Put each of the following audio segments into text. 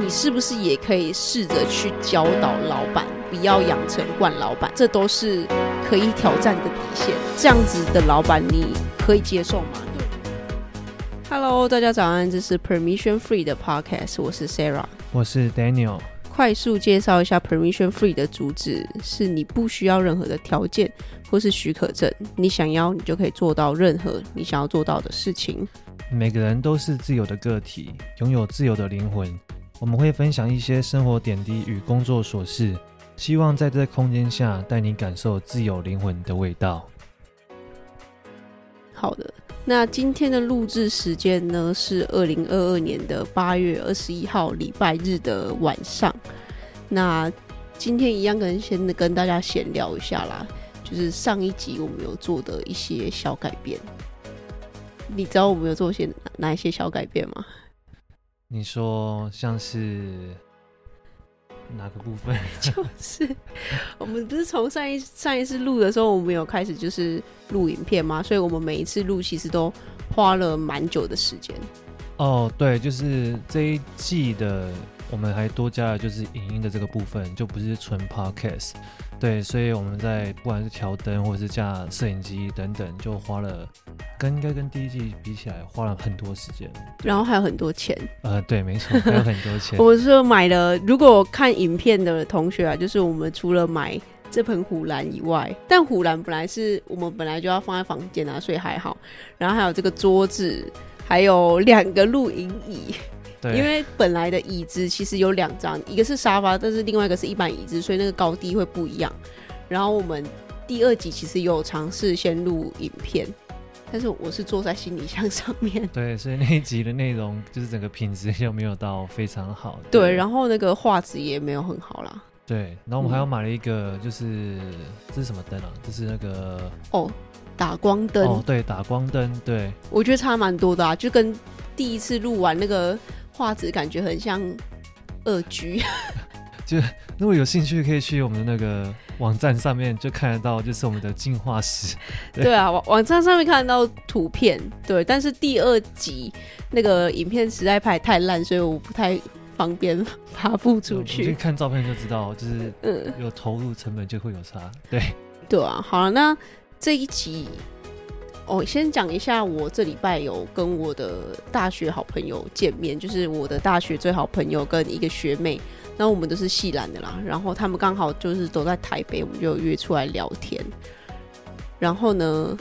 你是不是也可以试着去教导老板，不要养成惯老板？这都是可以挑战的底线。这样子的老板，你可以接受吗？Hello，大家早安，这是 Permission Free 的 Podcast，我是 Sarah，我是 Daniel。快速介绍一下 Permission Free 的主旨：是你不需要任何的条件或是许可证，你想要，你就可以做到任何你想要做到的事情。每个人都是自由的个体，拥有自由的灵魂。我们会分享一些生活点滴与工作琐事，希望在这空间下带你感受自由灵魂的味道。好的，那今天的录制时间呢，是二零二二年的八月二十一号礼拜日的晚上。那今天一样跟先跟大家闲聊一下啦，就是上一集我们有做的一些小改变。你知道我们有做些哪一些小改变吗？你说像是哪个部分？就是我们不是从上一上一次录的时候，我们有开始就是录影片吗？所以我们每一次录其实都花了蛮久的时间。哦，对，就是这一季的。我们还多加了就是影音的这个部分，就不是纯 podcast，对，所以我们在不管是调灯或者是架摄影机等等，就花了跟应该跟第一季比起来花了很多时间，然后还有很多钱。呃，对，没错，还有很多钱。我是买了，如果看影片的同学啊，就是我们除了买这盆虎兰以外，但虎兰本来是我们本来就要放在房间啊，所以还好。然后还有这个桌子，还有两个露营椅。对，因为本来的椅子其实有两张，一个是沙发，但是另外一个是一般椅子，所以那个高低会不一样。然后我们第二集其实有尝试先录影片，但是我是坐在行李箱上面。对，所以那一集的内容就是整个品质又没有到非常好。对，对，然后那个画质也没有很好啦。对，然后我们还要买了一个，就是、嗯、这是什么灯啊？这是那个哦，打光灯。哦，对，打光灯。对，我觉得差蛮多的啊，就跟第一次录完那个。画质感觉很像二 G，就如果有兴趣，可以去我们的那个网站上面就看得到，就是我们的进化史。对，对啊，网网站上面看得到图片，对。但是第二集那个影片实在拍太烂，所以我不太方便发布出去。你看照片就知道，就是嗯，有投入成本就会有差。对，对啊。好了，那这一集。哦，先讲一下，我这礼拜有跟我的大学好朋友见面，就是我的大学最好朋友跟一个学妹，那我们都是系篮的啦。然后他们刚好就是都在台北，我们就约出来聊天。然后呢，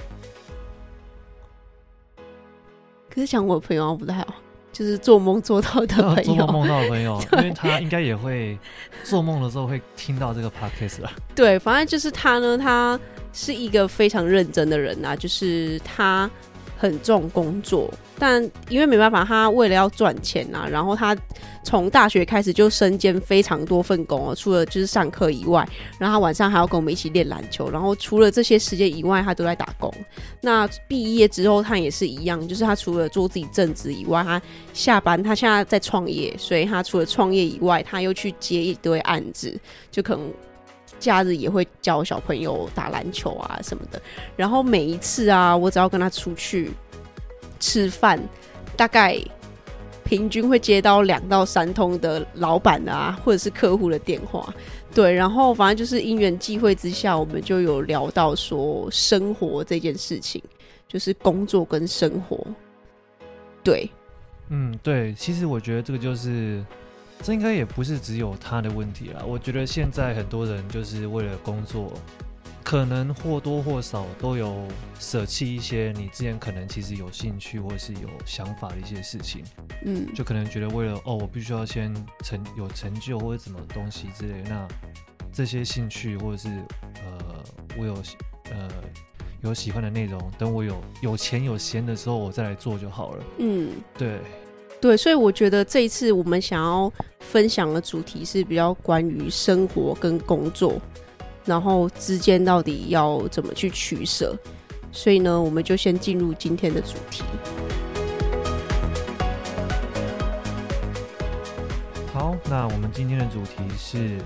可是讲我的朋友不太好，就是做梦做到的朋友，做梦梦到的朋友，因为他应该也会做梦的时候会听到这个 podcast 吧？对，反正就是他呢，他。是一个非常认真的人啊，就是他很重工作，但因为没办法，他为了要赚钱啊，然后他从大学开始就身兼非常多份工哦，除了就是上课以外，然后他晚上还要跟我们一起练篮球，然后除了这些时间以外，他都在打工。那毕业之后，他也是一样，就是他除了做自己正职以外，他下班他现在在创业，所以他除了创业以外，他又去接一堆案子，就可能。假日也会教小朋友打篮球啊什么的，然后每一次啊，我只要跟他出去吃饭，大概平均会接到两到三通的老板啊或者是客户的电话，对，然后反正就是因缘际会之下，我们就有聊到说生活这件事情，就是工作跟生活，对，嗯，对，其实我觉得这个就是。这应该也不是只有他的问题啦。我觉得现在很多人就是为了工作，可能或多或少都有舍弃一些你之前可能其实有兴趣或是有想法的一些事情。嗯，就可能觉得为了哦，我必须要先成有成就或者什么东西之类的。那这些兴趣或者是呃，我有呃有喜欢的内容，等我有有钱有闲的时候，我再来做就好了。嗯，对。对，所以我觉得这一次我们想要分享的主题是比较关于生活跟工作，然后之间到底要怎么去取舍。所以呢，我们就先进入今天的主题。好，那我们今天的主题是：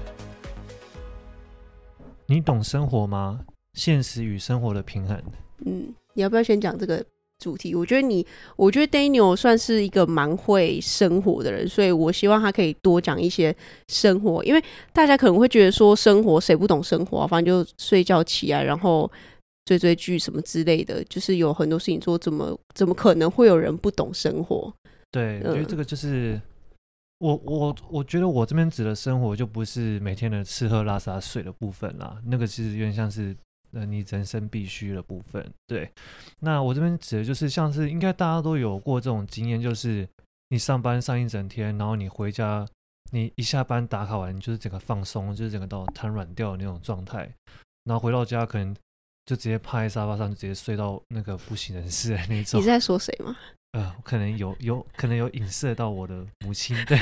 你懂生活吗？现实与生活的平衡。嗯，你要不要先讲这个主题。我觉得你，我觉得 Daniel 算是一个蛮会生活的人，所以我希望他可以多讲一些生活，因为大家可能会觉得说生活谁不懂生活啊？反正就睡觉起来，然后追追剧什么之类的，就是有很多事情做，怎么怎么可能会有人不懂生活？对，我觉得这个就是。我我我觉得我这边指的生活就不是每天的吃喝拉撒睡的部分啦，那个其实有点像是呃你人生必须的部分。对，那我这边指的就是像是应该大家都有过这种经验，就是你上班上一整天，然后你回家，你一下班打卡完，就是整个放松，就是整个到瘫软掉的那种状态，然后回到家可能就直接趴在沙发上，就直接睡到那个不省人事的那种。你在说谁吗？呃，可能有有可能有影射到我的母亲，对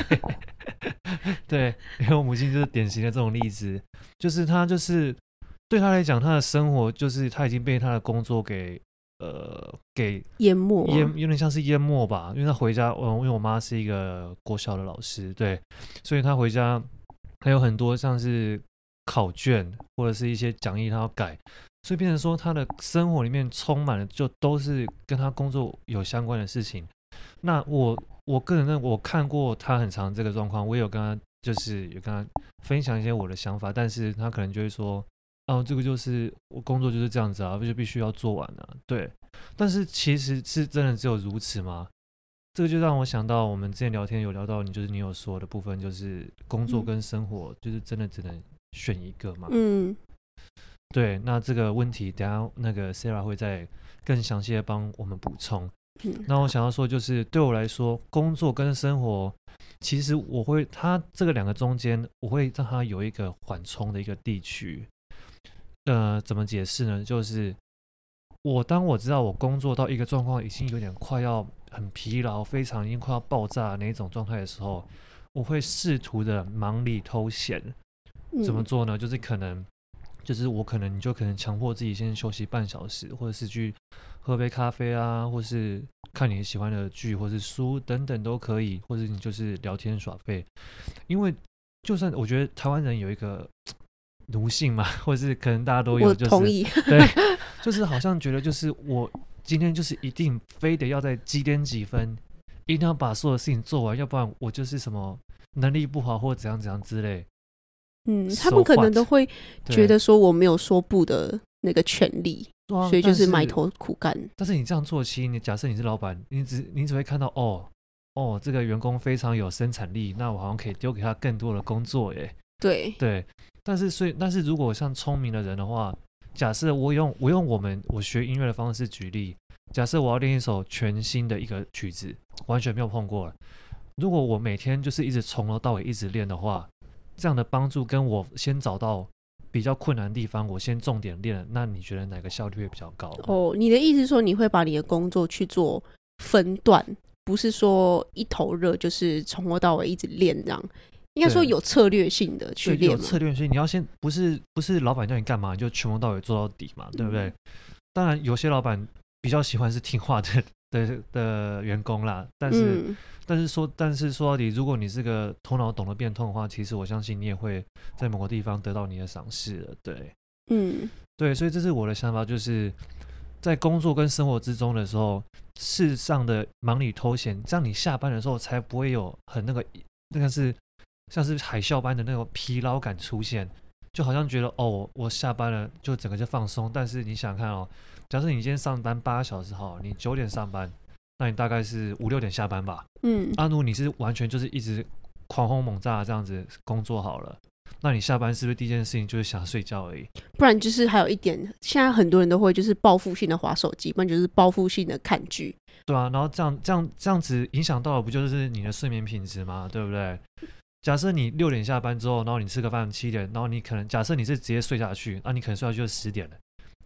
对，因为我母亲就是典型的这种例子，就是她就是对他来讲，他的生活就是他已经被他的工作给呃给淹没，淹有点像是淹没吧，因为他回家，嗯，因为我妈是一个国小的老师，对，所以他回家还有很多像是考卷或者是一些讲义，他要改。所以变成说，他的生活里面充满了，就都是跟他工作有相关的事情。那我我个人认为，我看过他很长这个状况，我也有跟他就是有跟他分享一些我的想法，但是他可能就会说，哦，这个就是我工作就是这样子啊，就必须要做完了啊。对，但是其实是真的只有如此吗？这个就让我想到，我们之前聊天有聊到，你就是你有说的部分，就是工作跟生活，就是真的只能选一个嘛？嗯。对，那这个问题等下那个 Sarah 会再更详细的帮我们补充。嗯，那我想要说，就是对我来说，工作跟生活，其实我会，它这个两个中间，我会让它有一个缓冲的一个地区。呃，怎么解释呢？就是我当我知道我工作到一个状况已经有点快要很疲劳，非常已经快要爆炸那一种状态的时候，我会试图的忙里偷闲。怎么做呢？就是可能。就是我可能你就可能强迫自己先休息半小时，或者是去喝杯咖啡啊，或是看你喜欢的剧或是书等等都可以，或者你就是聊天耍废。因为就算我觉得台湾人有一个奴性嘛，或者是可能大家都有，就是同意，对，就是好像觉得就是我今天就是一定非得要在几点几分，一定要把所有事情做完，要不然我就是什么能力不好或怎样怎样之类。嗯，他们可能都会觉得说我没有说不的那个权利，所以就是埋头苦干。但是你这样做，其实你假设你是老板，你只你只会看到哦哦，这个员工非常有生产力，那我好像可以丢给他更多的工作耶。对对，但是所以但是如果像聪明的人的话，假设我用我用我们我学音乐的方式举例，假设我要练一首全新的一个曲子，完全没有碰过了，如果我每天就是一直从头到尾一直练的话。这样的帮助跟我先找到比较困难的地方，我先重点练。那你觉得哪个效率会比较高？哦，你的意思是说你会把你的工作去做分段，不是说一头热，就是从头到尾一直练这样。应该说有策略性的去练。有策略性，你要先不是不是老板叫你干嘛，你就从头到尾做到底嘛，对不对？嗯、当然，有些老板比较喜欢是听话的的的员工啦，但是。嗯但是说，但是说到底，如果你是个头脑懂得变通的话，其实我相信你也会在某个地方得到你的赏识的。对，嗯，对，所以这是我的想法，就是在工作跟生活之中的时候，适当的忙里偷闲，这样你下班的时候才不会有很那个那个是像是海啸般的那种疲劳感出现，就好像觉得哦，我下班了就整个就放松。但是你想看哦，假设你今天上班八个小时哈，你九点上班。那你大概是五六点下班吧？嗯，阿努，你是完全就是一直狂轰猛炸这样子工作好了，那你下班是不是第一件事情就是想睡觉而已？不然就是还有一点，现在很多人都会就是报复性的划手机，不然就是报复性的看剧。对啊，然后这样这样这样子影响到的不就是你的睡眠品质吗？对不对？假设你六点下班之后，然后你吃个饭七点，然后你可能假设你是直接睡下去，那你可能睡下去就十点了，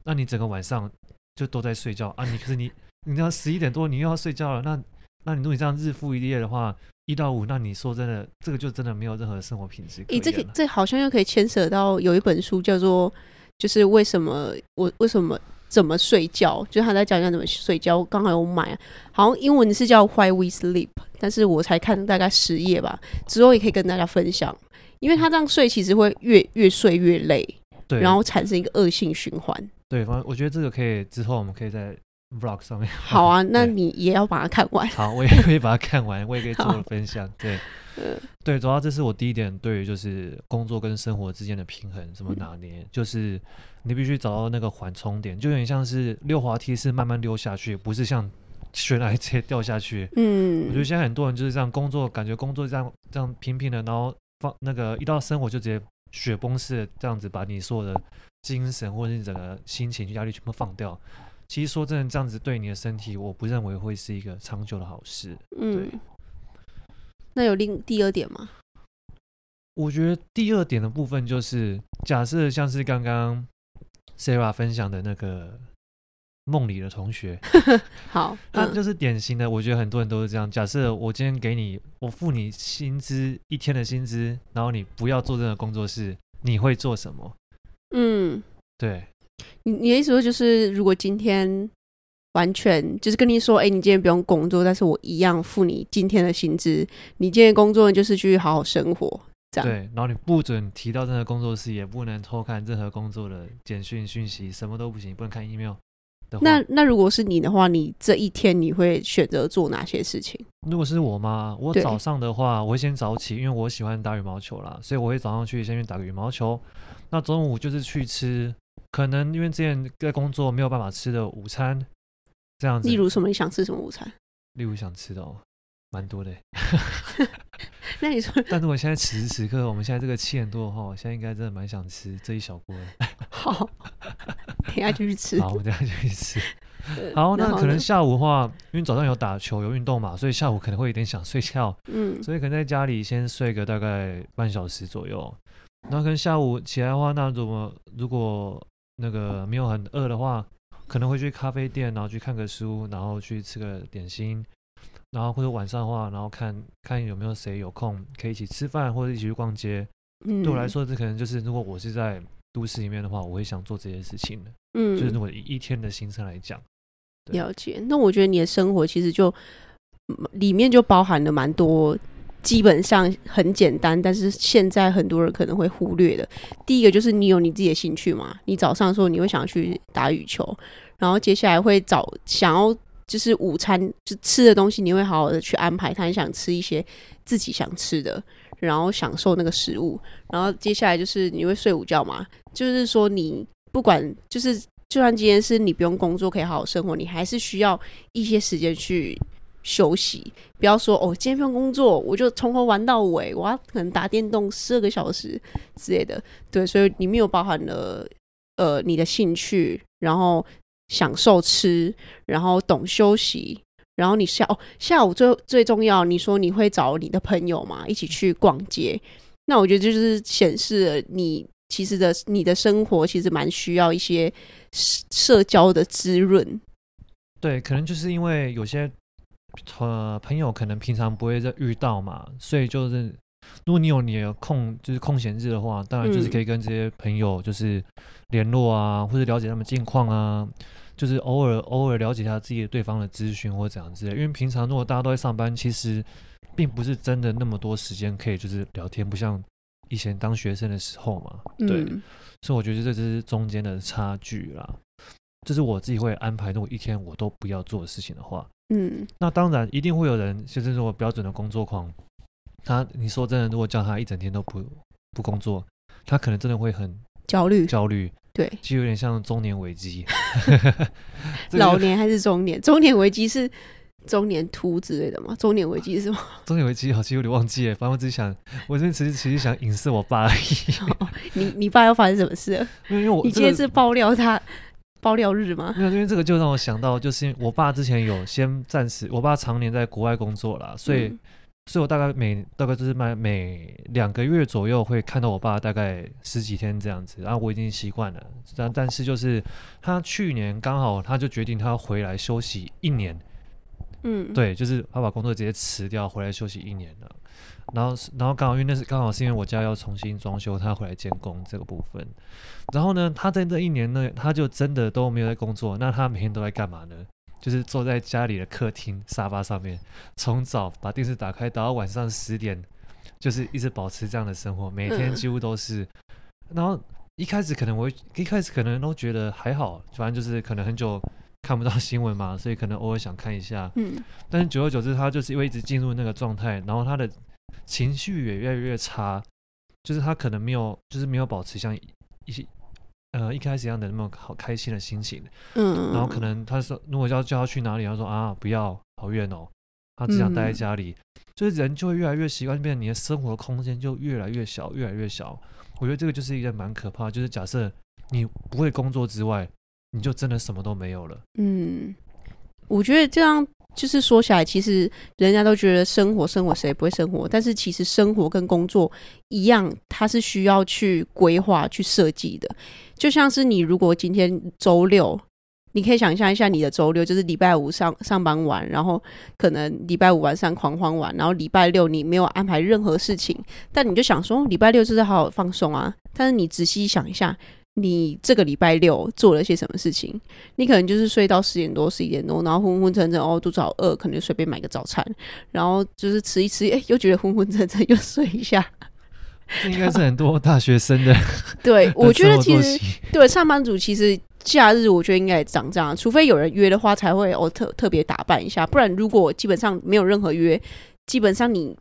那你整个晚上就都在睡觉啊？你可是你。你要十一点多，你又要睡觉了。那，那你如果你这样日复一日的话，一到五，那你说真的，这个就真的没有任何生活品质。诶，这个这好像又可以牵扯到有一本书叫做，就是为什么我为什么怎么睡觉，就是他在讲讲怎么睡觉。我刚好有买，好像英文是叫 Why We Sleep，但是我才看大概十页吧，之后也可以跟大家分享。因为他这样睡，其实会越越睡越累，对，然后产生一个恶性循环。对，反正我觉得这个可以之后我们可以再。Vlog 上面。好啊，那你 也要把它看完。好，我也可以把它看完，我也可以做个分享。对，嗯，对，主要这是我第一点，对于就是工作跟生活之间的平衡怎么拿捏，嗯、就是你必须找到那个缓冲点，就有点像是溜滑梯是慢慢溜下去，不是像悬崖直接掉下去。嗯，我觉得现在很多人就是这样工作，感觉工作这样这样平平的，然后放那个一到生活就直接雪崩式的这样子把你所有的精神或者是整个心情压力全部放掉。其实说真的，这样子对你的身体，我不认为会是一个长久的好事。嗯，那有另第二点吗？我觉得第二点的部分就是，假设像是刚刚 Sarah 分享的那个梦里的同学，好，那就是典型的。我觉得很多人都是这样。假设我今天给你，我付你薪资一天的薪资，然后你不要做这个工作室，你会做什么？嗯，对。你你的意思说就是，如果今天完全就是跟你说，哎、欸，你今天不用工作，但是我一样付你今天的薪资。你今天工作就是去好好生活，这样。对，然后你不准提到任何工作室，也不能偷看任何工作的简讯讯息，什么都不行，不能看 email。那那如果是你的话，你这一天你会选择做哪些事情？如果是我吗？我早上的话，我会先早起，因为我喜欢打羽毛球啦，所以我会早上去先去打个羽毛球。那中午就是去吃。可能因为之前在工作没有办法吃的午餐，这样子。例如什么？你想吃什么午餐？例如想吃的哦，蛮多的。那你说，但是我现在此时此刻，我们现在这个七点多哈，现在应该真的蛮想吃这一小锅。好，等下就去吃。好，我等下就去吃。好，那可能下午的话，因为早上有打球有运动嘛，所以下午可能会有点想睡觉。嗯，所以可能在家里先睡个大概半小时左右。那可能下午起来的话，那如果如果那个没有很饿的话，可能会去咖啡店，然后去看个书，然后去吃个点心，然后或者晚上的话，然后看看有没有谁有空可以一起吃饭，或者一起去逛街。嗯，对我来说，这可能就是如果我是在都市里面的话，我会想做这些事情的。嗯，就是如果以一天的行程来讲，了解。那我觉得你的生活其实就里面就包含了蛮多。基本上很简单，但是现在很多人可能会忽略的。第一个就是你有你自己的兴趣嘛？你早上的时候你会想去打羽球，然后接下来会找想要就是午餐就吃的东西，你会好好的去安排他。你想吃一些自己想吃的，然后享受那个食物。然后接下来就是你会睡午觉嘛？就是说你不管就是就算今天是你不用工作可以好好生活，你还是需要一些时间去。休息，不要说哦，今天不用工作，我就从头玩到尾，我要可能打电动十二个小时之类的。对，所以里面有包含了呃你的兴趣，然后享受吃，然后懂休息，然后你下哦下午最最重要，你说你会找你的朋友嘛一起去逛街，那我觉得就是显示了你其实的你的生活其实蛮需要一些社交的滋润。对，可能就是因为有些。呃，朋友可能平常不会再遇到嘛，所以就是如果你有你的空，就是空闲日的话，当然就是可以跟这些朋友就是联络啊，或者了解他们近况啊，就是偶尔偶尔了解一下自己的对方的资讯或者怎样之类。因为平常如果大家都在上班，其实并不是真的那么多时间可以就是聊天，不像以前当学生的时候嘛。对，嗯、所以我觉得这就是中间的差距啦。这是我自己会安排，如果一天我都不要做的事情的话。嗯，那当然一定会有人，就是说标准的工作狂，他你说真的，如果叫他一整天都不不工作，他可能真的会很焦虑，焦虑，对，就有点像中年危机。老年还是中年？中年危机是中年秃之类的吗？中年危机是吗？中年危机好像有点忘记了，反正我只是想，我这边其实其实想影射我爸而已。哦、你你爸要发生什么事？因为我、这个、你今天是爆料他。爆料日吗？没有，因为这个就让我想到，就是我爸之前有先暂时，我爸常年在国外工作啦，所以，嗯、所以我大概每大概就是每每两个月左右会看到我爸大概十几天这样子，然后我已经习惯了。但但是就是他去年刚好他就决定他要回来休息一年，嗯，对，就是他把工作直接辞掉，回来休息一年了。然后，然后刚好因为那是刚好是因为我家要重新装修，他回来监工这个部分。然后呢，他在这一年呢，他就真的都没有在工作。那他每天都在干嘛呢？就是坐在家里的客厅沙发上面，从早把电视打开打，到晚上十点，就是一直保持这样的生活，每天几乎都是。嗯、然后一开始可能我一开始可能都觉得还好，反正就是可能很久看不到新闻嘛，所以可能偶尔想看一下。嗯，但是久而久之，他就是因为一直进入那个状态，然后他的情绪也越来越差，就是他可能没有，就是没有保持像一些呃一开始一样的那么好开心的心情。嗯，然后可能他说，如果要叫他去哪里，他说啊不要，好远哦，他只想待在家里。嗯、就是人就会越来越习惯，变成你的生活的空间就越来越小，越来越小。我觉得这个就是一个蛮可怕，就是假设你不会工作之外。你就真的什么都没有了。嗯，我觉得这样就是说起来，其实人家都觉得生活，生活谁不会生活？但是其实生活跟工作一样，它是需要去规划、去设计的。就像是你如果今天周六，你可以想象一下，你的周六就是礼拜五上上班完，然后可能礼拜五晚上狂欢完，然后礼拜六你没有安排任何事情，但你就想说礼拜六就是好好放松啊。但是你仔细想一下。你这个礼拜六做了些什么事情？你可能就是睡到十点多、十一点多，然后昏昏沉沉，哦，肚子好饿，可能就随便买个早餐，然后就是吃一吃，哎，又觉得昏昏沉沉，又睡一下。这应该是很多大学生的。对，我觉得其实对上班族其实假日，我觉得应该也长这样，除非有人约的话，才会哦特特别打扮一下，不然如果基本上没有任何约，基本上你。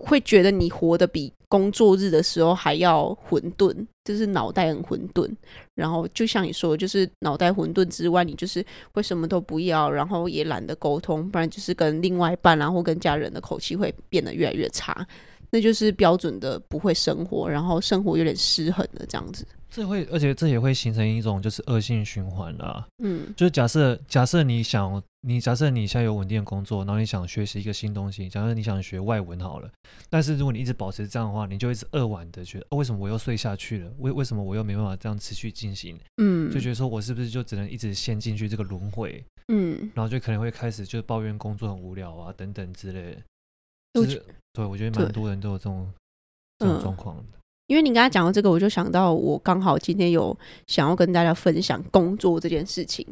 会觉得你活得比工作日的时候还要混沌，就是脑袋很混沌。然后就像你说，就是脑袋混沌之外，你就是会什么都不要，然后也懒得沟通，不然就是跟另外一半，然后跟家人的口气会变得越来越差。那就是标准的不会生活，然后生活有点失衡的这样子。这会，而且这也会形成一种就是恶性循环啦。嗯，就是假设假设你想你假设你现在有稳定的工作，然后你想学习一个新东西，假设你想学外文好了，但是如果你一直保持这样的话，你就一直扼腕的觉得，哦，为什么我又睡下去了？为为什么我又没办法这样持续进行？嗯，就觉得说我是不是就只能一直陷进去这个轮回？嗯，然后就可能会开始就抱怨工作很无聊啊等等之类的。就是对，我觉得蛮多人都有这种这种状况的。因为你刚才讲到这个，我就想到我刚好今天有想要跟大家分享工作这件事情。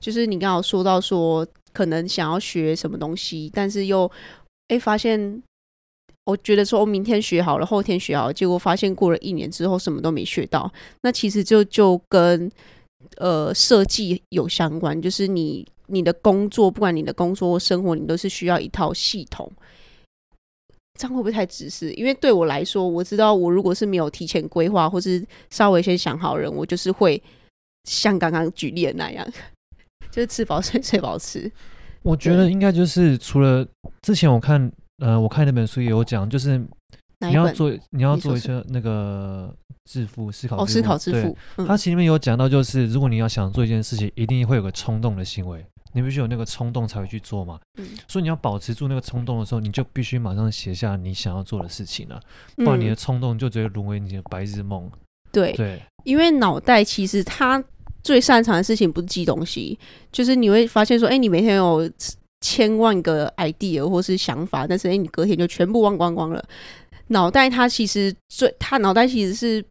就是你刚好说到说，可能想要学什么东西，但是又哎发现，我觉得说我明天学好了，后天学好了，结果发现过了一年之后什么都没学到。那其实就就跟呃设计有相关，就是你你的工作，不管你的工作或生活，你都是需要一套系统。这样会不会太自私？因为对我来说，我知道我如果是没有提前规划，或是稍微先想好人，我就是会像刚刚举例的那样，就是吃饱睡，睡饱吃。我觉得应该就是除了之前我看，呃，我看那本书也有讲，就是你要做，你要做一些那个致富思考，哦，思考致富。他、嗯、其实里面有讲到，就是如果你要想做一件事情，一定会有个冲动的行为。你必须有那个冲动才会去做嘛，嗯，所以你要保持住那个冲动的时候，你就必须马上写下你想要做的事情了，不然你的冲动就直接沦为你的白日梦。对对，因为脑袋其实它最擅长的事情不是记东西，就是你会发现说，哎，你每天有千万个 idea 或是想法，但是哎，你隔天就全部忘光光了。脑袋它其实最，它脑袋其实是。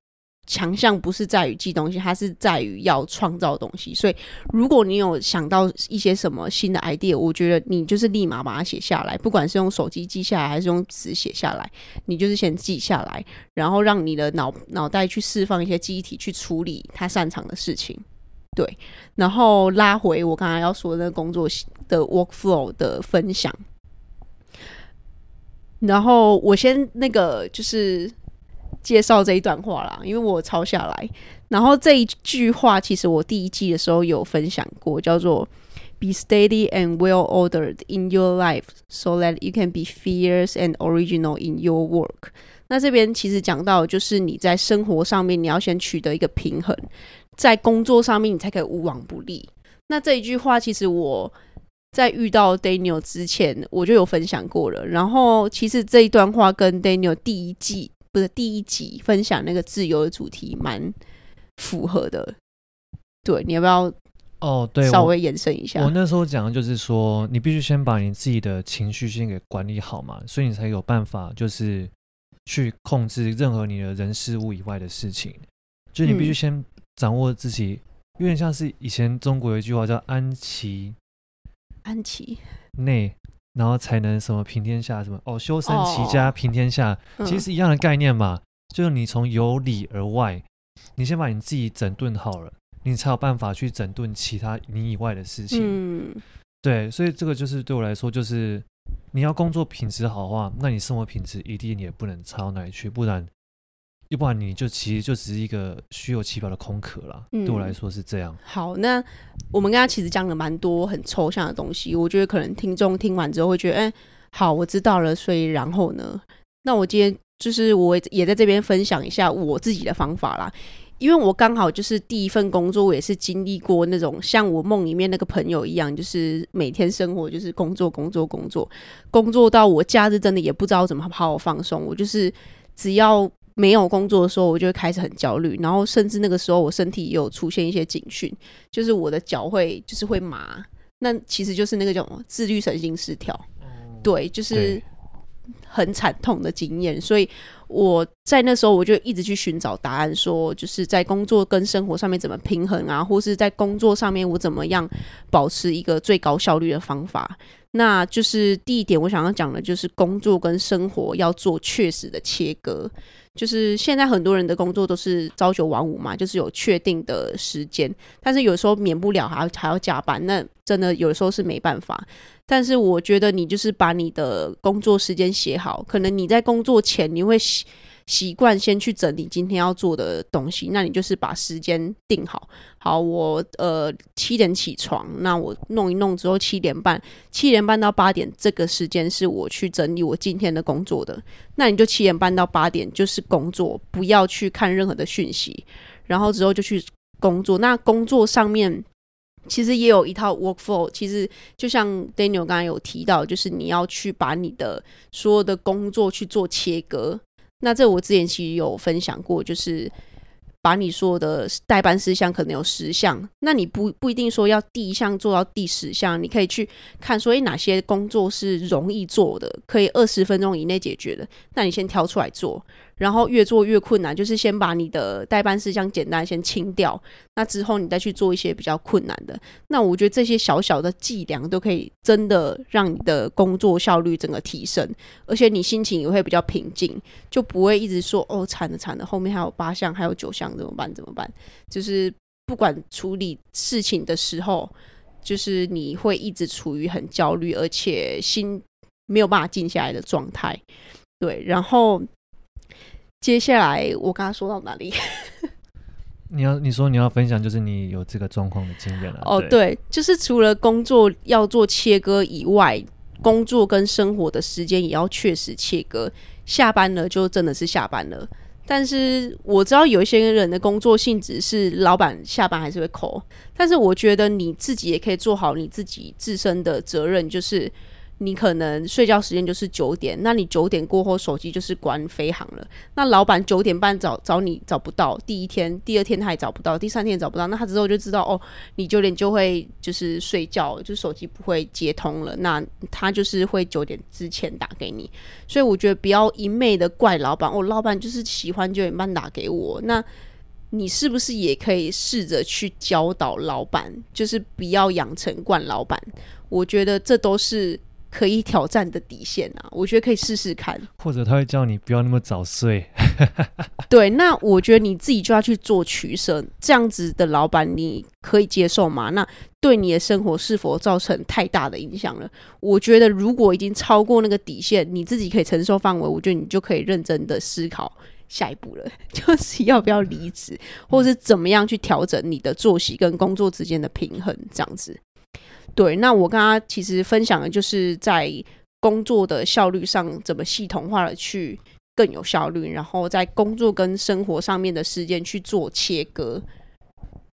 强项不是在于记东西，它是在于要创造东西。所以，如果你有想到一些什么新的 idea，我觉得你就是立马把它写下来，不管是用手机记下来还是用纸写下来，你就是先记下来，然后让你的脑脑袋去释放一些记忆体去处理他擅长的事情。对，然后拉回我刚才要说的那个工作的 workflow 的分享，然后我先那个就是。介绍这一段话啦，因为我抄下来。然后这一句话，其实我第一季的时候有分享过，叫做 “Be steady and well ordered in your life, so that you can be fierce and original in your work.” 那这边其实讲到，就是你在生活上面，你要先取得一个平衡，在工作上面，你才可以无往不利。那这一句话，其实我在遇到 Daniel 之前，我就有分享过了。然后，其实这一段话跟 Daniel 第一季。不是第一集分享那个自由的主题，蛮符合的。对，你要不要？哦，对，稍微延伸一下。我，我那时候讲的就是说，你必须先把你自己的情绪先给管理好嘛，所以你才有办法，就是去控制任何你的人事物以外的事情。就你必须先掌握自己，嗯，有点像是以前中国有一句话叫“安其安其内”。然后才能什么平天下什么哦，修身齐家平天下，哦，其实是一样的概念嘛。嗯、就是你从由里而外，你先把你自己整顿好了，你才有办法去整顿其他你以外的事情。嗯，对，所以这个就是对我来说，就是你要工作品质好的话，那你生活品质一定也不能差到哪里去，不然。要不然你就其实就只是一个虚有其表的空壳了。嗯，对我来说是这样。好，那我们刚刚其实讲了蛮多很抽象的东西，我觉得可能听众听完之后会觉得，哎，好，我知道了。所以然后呢，那我今天就是我也在这边分享一下我自己的方法啦。因为我刚好就是第一份工作，我也是经历过那种像我梦里面那个朋友一样，就是每天生活就是工作工作工作，工作到我假日真的也不知道怎么好好放松。我就是只要。没有工作的时候，我就会开始很焦虑，然后甚至那个时候我身体也有出现一些警讯，就是我的脚会就是会麻，那其实就是那个叫自律神经失调，对，就是很惨痛的经验。所以我在那时候我就一直去寻找答案，说就是在工作跟生活上面怎么平衡啊，或是在工作上面我怎么样保持一个最高效率的方法。那就是第一点，我想要讲的就是工作跟生活要做确实的切割。就是现在很多人的工作都是朝九晚五嘛，就是有确定的时间，但是有时候免不了还要还要加班，那真的有时候是没办法。但是我觉得你就是把你的工作时间写好，可能你在工作前你会习惯先去整理今天要做的东西，那你就是把时间定好。好，我呃七点起床，那我弄一弄之后七点半，七点半到八点这个时间是我去整理我今天的工作的。那你就七点半到八点就是工作，不要去看任何的讯息，然后之后就去工作。那工作上面其实也有一套 workflow，其实就像 Daniel 刚才有提到，就是你要去把你的所有的工作去做切割。那这我之前其实有分享过，就是把你说的代办事项可能有十项，那你不不一定说要第一项做到第十项，你可以去看所以，哪些工作是容易做的，可以二十分钟以内解决的，那你先挑出来做。然后越做越困难，就是先把你的待办事项简单先清掉，那之后你再去做一些比较困难的。那我觉得这些小小的伎俩都可以真的让你的工作效率整个提升，而且你心情也会比较平静，就不会一直说哦，惨了惨了，后面还有八项还有九项怎么办怎么办？就是不管处理事情的时候，就是你会一直处于很焦虑，而且心没有办法静下来的状态。对，然后。接下来我刚刚说到哪里？你要你说你要分享，就是你有这个状况的经验了。哦，对，就是除了工作要做切割以外，工作跟生活的时间也要确实切割。下班了就真的是下班了，但是我知道有一些人的工作性质是老板下班还是会 call，但是我觉得你自己也可以做好你自己自身的责任，就是。你可能睡觉时间就是九点，那你九点过后手机就是关飞航了。那老板九点半找找你找不到，第一天、第二天他也找不到，第三天也找不到，那他之后就知道哦，你九点就会就是睡觉，就手机不会接通了。那他就是会九点之前打给你。所以我觉得不要一昧的怪老板，哦，老板就是喜欢九点半打给我。那你是不是也可以试着去教导老板，就是不要养成惯老板？我觉得这都是。可以挑战的底线啊，我觉得可以试试看。或者他会叫你不要那么早睡。对，那我觉得你自己就要去做取舍。这样子的老板你可以接受吗？那对你的生活是否造成太大的影响了？我觉得如果已经超过那个底线，你自己可以承受范围，我觉得你就可以认真的思考下一步了，就是要不要离职，或者是怎么样去调整你的作息跟工作之间的平衡，这样子。对，那我刚刚其实分享的就是在工作的效率上怎么系统化的去更有效率，然后在工作跟生活上面的时间去做切割。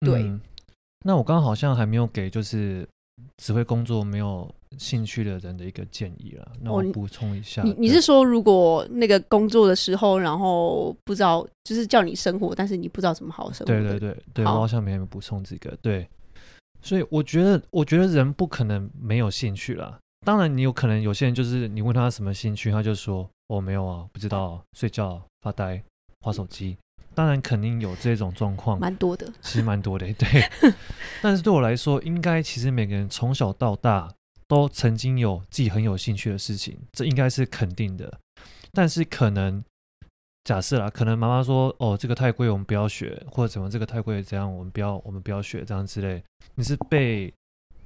对，嗯、那我刚刚好像还没有给就是只会工作没有兴趣的人的一个建议了，那我补充一下。哦、你你是说如果那个工作的时候，然后不知道就是叫你生活，但是你不知道怎么好好生活？对对对对，好我好像没有补充这个对。所以我觉得，我觉得人不可能没有兴趣啦。当然，你有可能有些人就是你问他什么兴趣，他就说：“我、哦、没有啊，不知道、啊，睡觉、发呆、滑手机。”当然，肯定有这种状况，蛮多的，其实蛮多的。对，但是对我来说，应该其实每个人从小到大都曾经有自己很有兴趣的事情，这应该是肯定的。但是可能假设啦，可能妈妈说哦，这个太贵，我们不要学，或者怎么这个太贵，怎样我们不要，我们不要学这样之类。你是被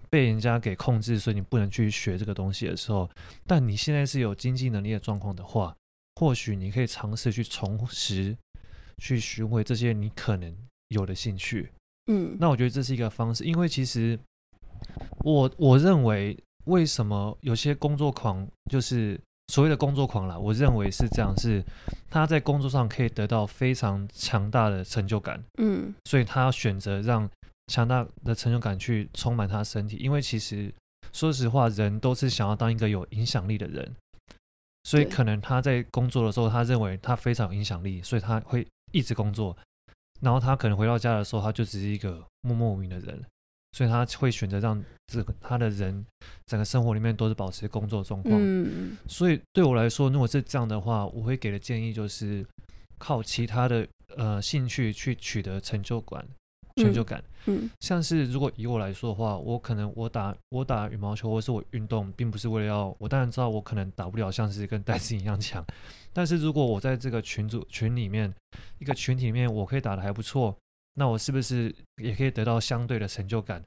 被人家给控制，所以你不能去学这个东西的时候，但你现在是有经济能力的状况的话，或许你可以尝试去重拾，去寻回这些你可能有的兴趣。嗯，那我觉得这是一个方式，因为其实我我认为，为什么有些工作狂就是。所谓的工作狂啦，我认为是这样，是他在工作上可以得到非常强大的成就感，嗯，所以他要选择让强大的成就感去充满他身体，因为其实说实话，人都是想要当一个有影响力的人，所以可能他在工作的时候，他认为他非常有影响力，所以他会一直工作，然后他可能回到家的时候，他就只是一个默默无名的人。所以他会选择让这个他的人整个生活里面都是保持工作状况。嗯，所以对我来说，如果是这样的话，我会给的建议就是靠其他的呃兴趣去取得成就感，成就感。嗯，像是如果以我来说的话，我可能我打我打羽毛球或是我运动，并不是为了要我当然知道我可能打不了像是跟戴森一样强，但是如果我在这个群组群里面一个群体里面，我可以打的还不错。那我是不是也可以得到相对的成就感？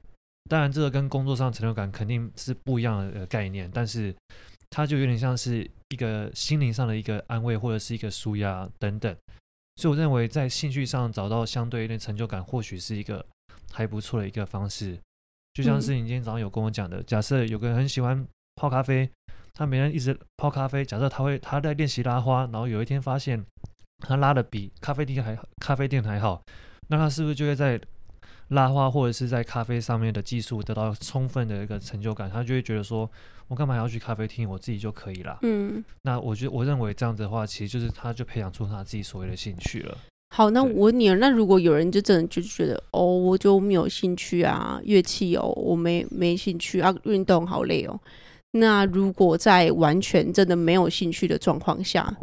当然，这个跟工作上的成就感肯定是不一样的概念，但是它就有点像是一个心灵上的一个安慰，或者是一个舒压等等。所以我认为，在兴趣上找到相对一点成就感，或许是一个还不错的一个方式。就像是你今天早上有跟我讲的，假设有个人很喜欢泡咖啡，他每天一直泡咖啡，假设他会他在练习拉花，然后有一天发现他拉的比咖啡店还咖啡店还好。那他是不是就会在拉花或者是在咖啡上面的技术得到充分的一个成就感？他就会觉得说，我干嘛还要去咖啡厅？我自己就可以了。嗯，那我觉得我认为这样子的话，其实就是他就培养出他自己所谓的兴趣了。好，那我问你，那如果有人就真的就觉得哦，我就没有兴趣啊，乐器哦，我没没兴趣啊，运动好累哦。那如果在完全真的没有兴趣的状况下，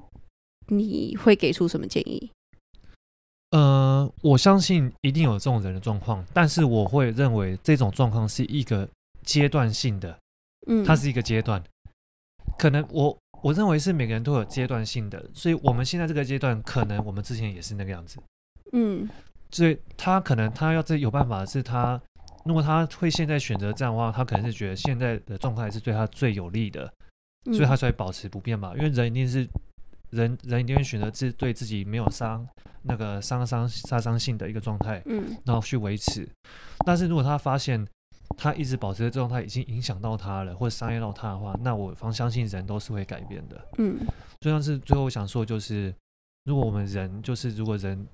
你会给出什么建议？呃，我相信一定有这种人的状况，但是我会认为这种状况是一个阶段性的，嗯，它是一个阶段，可能我我认为是每个人都有阶段性的，所以我们现在这个阶段，可能我们之前也是那个样子，嗯，所以他可能他要这有办法是他，如果他会现在选择这样的话，他可能是觉得现在的状态是对他最有利的，所以他才会保持不变吧，因为人一定是。人人一定会选择自对自己没有伤那个伤伤杀伤性的一个状态，嗯，然后去维持。但是如果他发现他一直保持的状态已经影响到他了，或者伤害到他的话，那我方相信人都是会改变的，嗯。就像是最后我想说，就是如果我们人就是如果人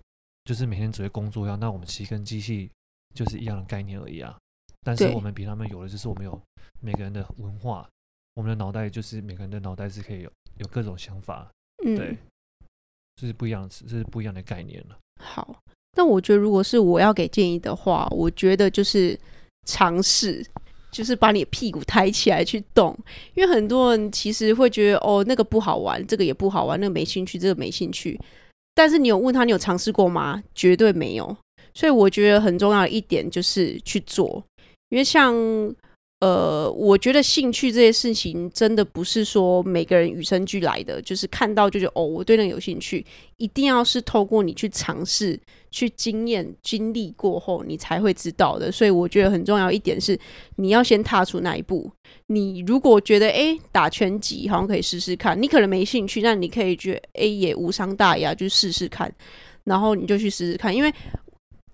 就是每天只会工作一样，那我们其实跟机器就是一样的概念而已啊。但是我们比他们有的就是我们有每个人的文化，我们的脑袋就是每个人的脑袋是可以有有各种想法。嗯，对，这是不一样的，这是不一样的概念了。好，那我觉得如果是我要给建议的话，我觉得就是尝试，就是把你的屁股抬起来去动。因为很多人其实会觉得哦，那个不好玩，这个也不好玩，那个没兴趣，这个没兴趣。但是你有问他，你有尝试过吗？绝对没有。所以我觉得很重要的一点就是去做，因为像。呃，我觉得兴趣这些事情真的不是说每个人与生俱来的，就是看到就觉得哦，我对那个有兴趣，一定要是透过你去尝试、去经验、经历过后，你才会知道的。所以我觉得很重要一点是，你要先踏出那一步。你如果觉得诶，打拳击好像可以试试看，你可能没兴趣，那你可以觉得诶，也无伤大雅，就试试看，然后你就去试试看。因为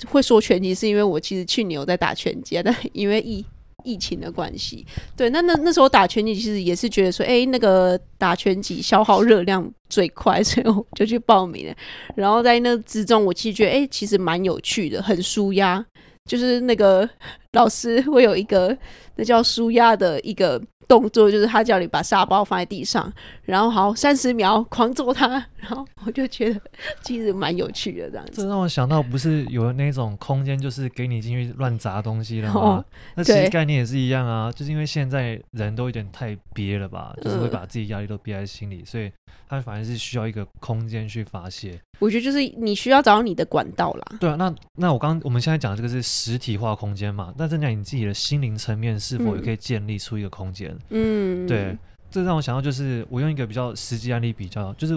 会说拳击，是因为我其实去年有在打拳击，但因为一。疫情的关系，对，那那那时候打拳击其实也是觉得说，哎、那个打拳击消耗热量最快，所以我就去报名了。然后在那之中，我其实觉得，哎、其实蛮有趣的，很舒压，就是那个老师会有一个那叫舒压的一个。动作就是他叫你把沙包放在地上，然后好三十秒狂揍他，然后我就觉得其实蛮有趣的这样子。这让我想到，不是有那种空间，就是给你进去乱砸东西了吗？哦、那其实概念也是一样啊，就是因为现在人都有点太憋了吧，就是会把自己压力都憋在心里，所以他反而是需要一个空间去发泄。我觉得就是你需要找到你的管道啦。对啊，那那我刚我们现在讲的这个是实体化空间嘛？那增加你自己的心灵层面，是否也可以建立出一个空间？嗯，对，这让我想到就是我用一个比较实际案例比较，就是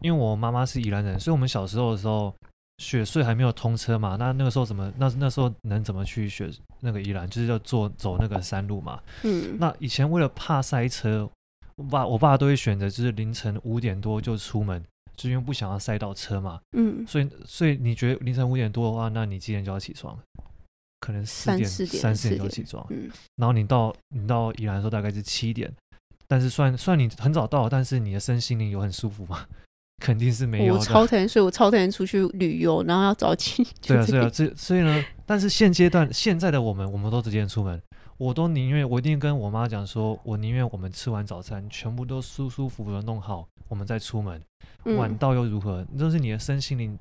因为我妈妈是宜兰人，所以我们小时候的时候，雪隧还没有通车嘛，那那个时候怎么那那时候能怎么去雪那个宜兰，就是要坐走那个山路嘛。嗯，那以前为了怕塞车，我爸我爸都会选择就是凌晨五点多就出门，就因为不想要塞到车嘛。嗯，所以所以你觉得凌晨五点多的话，那你几点就要起床？可能四点三四点就起床。嗯，然后你到你到宜兰的时候大概是七点，但是算算你很早到，但是你的身心灵有很舒服吗？肯定是没有。我超讨厌睡，我超讨厌出去旅游，然后要早起。对啊，对啊，这所以呢，但是现阶段现在的我们，我们都直接出门，我都宁愿我一定跟我妈讲说，我宁愿我们吃完早餐，全部都舒舒服服的弄好，我们再出门。晚到又如何？就、嗯、是你的身心灵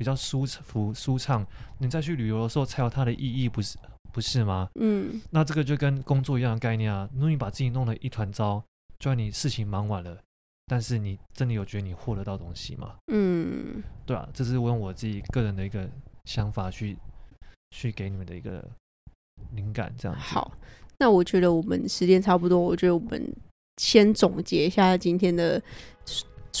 比较舒服舒畅，你再去旅游的时候才有它的意义，不是不是吗？嗯。那这个就跟工作一样的概念啊，如果你把自己弄得一团糟，就算你事情忙完了。但是你真的有觉得你获得到东西吗？嗯，对啊，这是我用我自己个人的一个想法去去给你们的一个灵感，这样子。好，那我觉得我们时间差不多，我觉得我们先总结一下今天的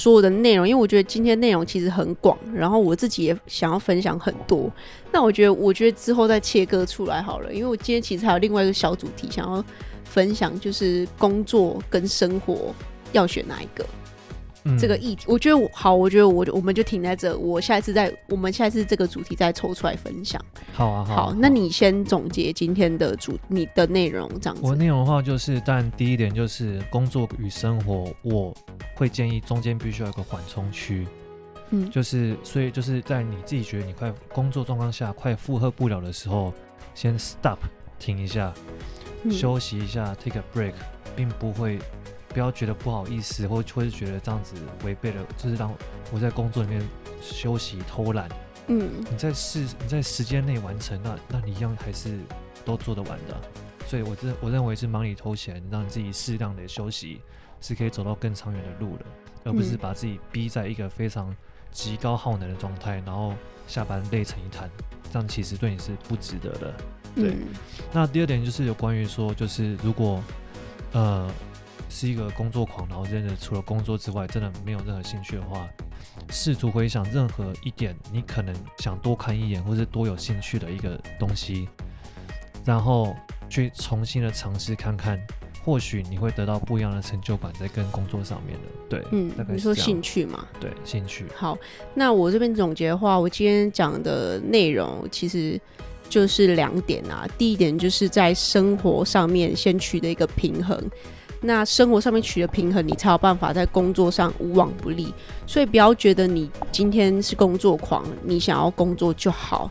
所有的内容，因为我觉得今天内容其实很广，然后我自己也想要分享很多。那我觉得，我觉得之后再切割出来好了，因为我今天其实还有另外一个小主题想要分享，就是工作跟生活要选哪一个。嗯、这个议题，我觉得我好，我觉得我我们就停在这，我下一次再，我们下一次这个主题再抽出来分享。好啊，好，好，那你先总结今天的主你的内容，这样子。我内容的话就是，但第一点就是工作与生活，我会建议中间必须要有个缓冲区。嗯，就是所以就是在你自己觉得你快工作状况下快负荷不了的时候，先 stop 停一下，嗯、休息一下，take a break，并不会。不要觉得不好意思，或或是觉得这样子违背了，就是让我在工作里面休息偷懒。嗯，你在时你在时间内完成，那那你一样还是都做得完的。所以我认我认为是忙里偷闲，让自己适当的休息，是可以走到更长远的路的，而不是把自己逼在一个非常极高耗能的状态，然后下班累成一团，这样其实对你是不值得的。对。嗯、那第二点就是有关于说，就是如果呃。是一个工作狂，然后真的除了工作之外，真的没有任何兴趣的话，试图回想任何一点你可能想多看一眼，或是多有兴趣的一个东西，然后去重新的尝试看看，或许你会得到不一样的成就感在跟工作上面的。对，嗯。你说兴趣嘛？对，兴趣。好，那我这边总结的话，我今天讲的内容其实就是两点啊。第一点就是在生活上面先取得一个平衡。那生活上面取得平衡，你才有办法在工作上无往不利。所以不要觉得你今天是工作狂，你想要工作就好，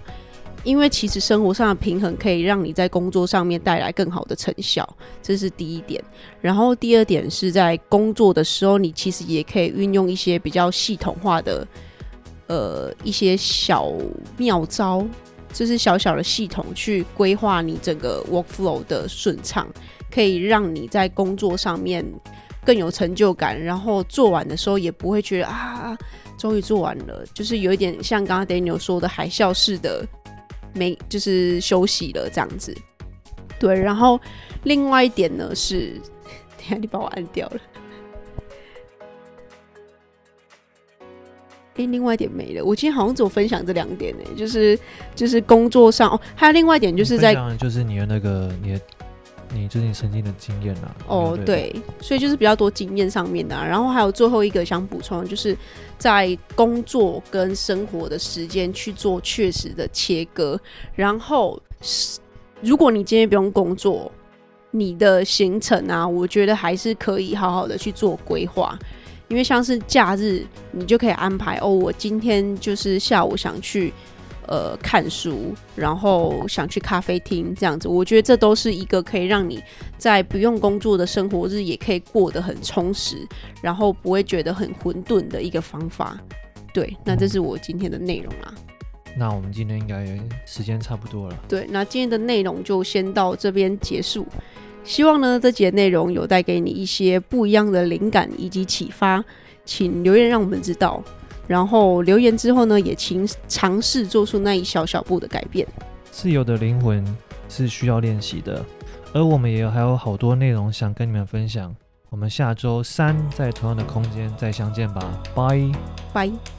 因为其实生活上的平衡可以让你在工作上面带来更好的成效，这是第一点。然后第二点是在工作的时候，你其实也可以运用一些比较系统化的，呃，一些小妙招，就是小小的系统去规划你整个 workflow 的顺畅。可以让你在工作上面更有成就感，然后做完的时候也不会觉得啊，终于做完了，就是有一点像刚刚 Daniel 说的海啸式的，没就是休息了这样子。对，然后另外一点呢是，等下你把我按掉了。哎，另外一点没了。我今天好像只有分享这两点呢，就是就是工作上哦，还有另外一点就是在，就是你的那个你的。你最近曾经的经验啊？哦，对，所以就是比较多经验上面的啊，然后还有最后一个想补充，就是在工作跟生活的时间去做确实的切割。然后，如果你今天不用工作，你的行程啊，我觉得还是可以好好的去做规划，因为像是假日，你就可以安排哦，我今天就是下午想去。呃，看书，然后想去咖啡厅这样子，我觉得这都是一个可以让你在不用工作的生活日也可以过得很充实，然后不会觉得很混沌的一个方法。对，那这是我今天的内容啦。那我们今天应该时间差不多了。对，那今天的内容就先到这边结束。希望呢，这节内容有带给你一些不一样的灵感以及启发，请留言让我们知道。然后留言之后呢，也请尝试做出那一小小步的改变。自由的灵魂是需要练习的，而我们也有还有好多内容想跟你们分享，我们下周三在同样的空间再相见吧，拜拜。